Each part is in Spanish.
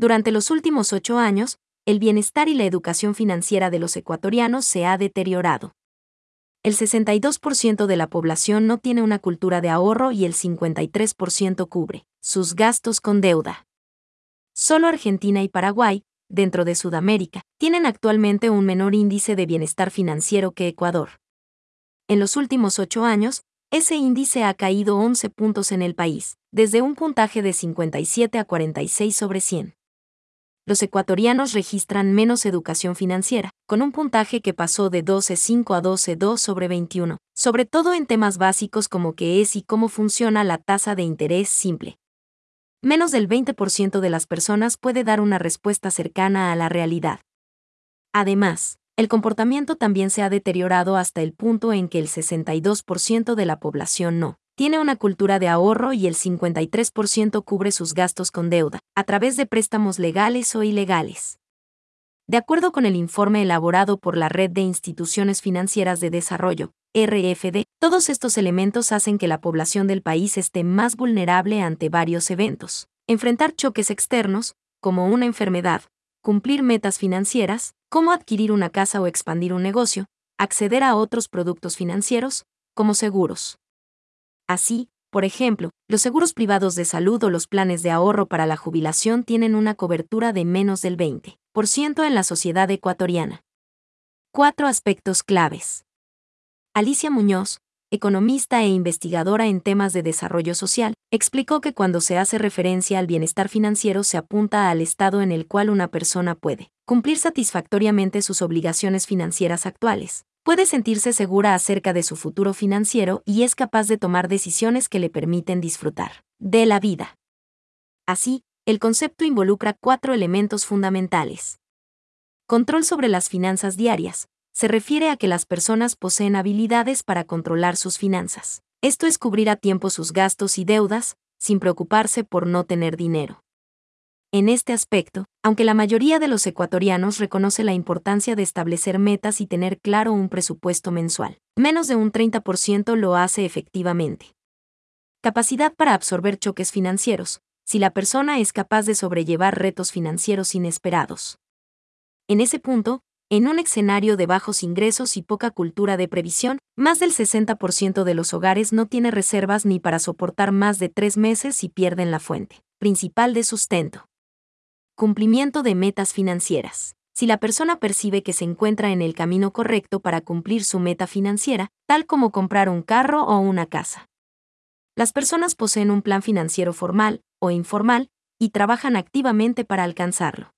Durante los últimos ocho años, el bienestar y la educación financiera de los ecuatorianos se ha deteriorado. El 62% de la población no tiene una cultura de ahorro y el 53% cubre sus gastos con deuda. Solo Argentina y Paraguay, dentro de Sudamérica, tienen actualmente un menor índice de bienestar financiero que Ecuador. En los últimos ocho años, ese índice ha caído 11 puntos en el país, desde un puntaje de 57 a 46 sobre 100 los ecuatorianos registran menos educación financiera, con un puntaje que pasó de 12.5 a 12.2 sobre 21, sobre todo en temas básicos como qué es y cómo funciona la tasa de interés simple. Menos del 20% de las personas puede dar una respuesta cercana a la realidad. Además, el comportamiento también se ha deteriorado hasta el punto en que el 62% de la población no tiene una cultura de ahorro y el 53% cubre sus gastos con deuda, a través de préstamos legales o ilegales. De acuerdo con el informe elaborado por la Red de Instituciones Financieras de Desarrollo, RFD, todos estos elementos hacen que la población del país esté más vulnerable ante varios eventos. Enfrentar choques externos, como una enfermedad, cumplir metas financieras, como adquirir una casa o expandir un negocio, acceder a otros productos financieros, como seguros. Así, por ejemplo, los seguros privados de salud o los planes de ahorro para la jubilación tienen una cobertura de menos del 20% en la sociedad ecuatoriana. Cuatro aspectos claves. Alicia Muñoz, economista e investigadora en temas de desarrollo social, explicó que cuando se hace referencia al bienestar financiero se apunta al estado en el cual una persona puede cumplir satisfactoriamente sus obligaciones financieras actuales, puede sentirse segura acerca de su futuro financiero y es capaz de tomar decisiones que le permiten disfrutar de la vida. Así, el concepto involucra cuatro elementos fundamentales. Control sobre las finanzas diarias. Se refiere a que las personas poseen habilidades para controlar sus finanzas. Esto es cubrir a tiempo sus gastos y deudas, sin preocuparse por no tener dinero. En este aspecto, aunque la mayoría de los ecuatorianos reconoce la importancia de establecer metas y tener claro un presupuesto mensual, menos de un 30% lo hace efectivamente. Capacidad para absorber choques financieros, si la persona es capaz de sobrellevar retos financieros inesperados. En ese punto, en un escenario de bajos ingresos y poca cultura de previsión, más del 60% de los hogares no tiene reservas ni para soportar más de tres meses y pierden la fuente principal de sustento. Cumplimiento de metas financieras. Si la persona percibe que se encuentra en el camino correcto para cumplir su meta financiera, tal como comprar un carro o una casa. Las personas poseen un plan financiero formal o informal y trabajan activamente para alcanzarlo.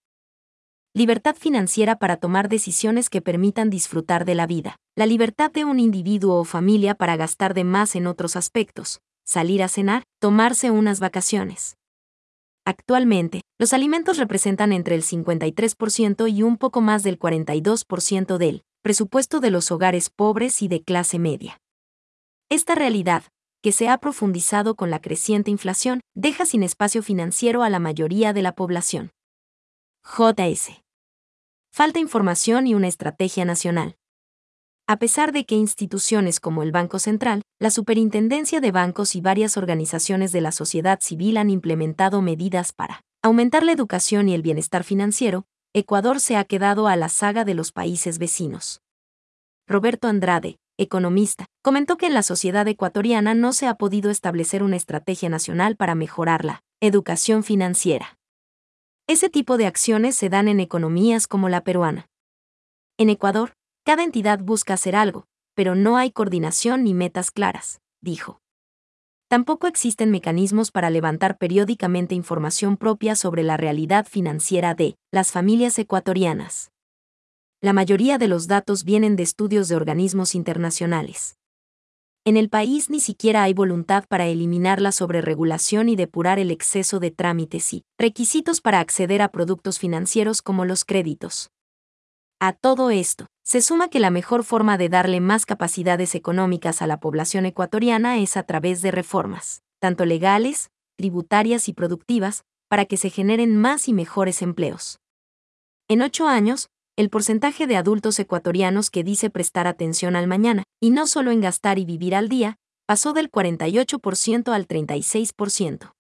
Libertad financiera para tomar decisiones que permitan disfrutar de la vida. La libertad de un individuo o familia para gastar de más en otros aspectos. Salir a cenar, tomarse unas vacaciones. Actualmente, los alimentos representan entre el 53% y un poco más del 42% del presupuesto de los hogares pobres y de clase media. Esta realidad, que se ha profundizado con la creciente inflación, deja sin espacio financiero a la mayoría de la población. JS. Falta información y una estrategia nacional. A pesar de que instituciones como el Banco Central, la Superintendencia de Bancos y varias organizaciones de la sociedad civil han implementado medidas para aumentar la educación y el bienestar financiero, Ecuador se ha quedado a la saga de los países vecinos. Roberto Andrade, economista, comentó que en la sociedad ecuatoriana no se ha podido establecer una estrategia nacional para mejorar la educación financiera. Ese tipo de acciones se dan en economías como la peruana. En Ecuador, cada entidad busca hacer algo, pero no hay coordinación ni metas claras, dijo. Tampoco existen mecanismos para levantar periódicamente información propia sobre la realidad financiera de las familias ecuatorianas. La mayoría de los datos vienen de estudios de organismos internacionales. En el país ni siquiera hay voluntad para eliminar la sobreregulación y depurar el exceso de trámites y requisitos para acceder a productos financieros como los créditos. A todo esto, se suma que la mejor forma de darle más capacidades económicas a la población ecuatoriana es a través de reformas, tanto legales, tributarias y productivas, para que se generen más y mejores empleos. En ocho años, el porcentaje de adultos ecuatorianos que dice prestar atención al mañana, y no solo en gastar y vivir al día, pasó del 48% al 36%.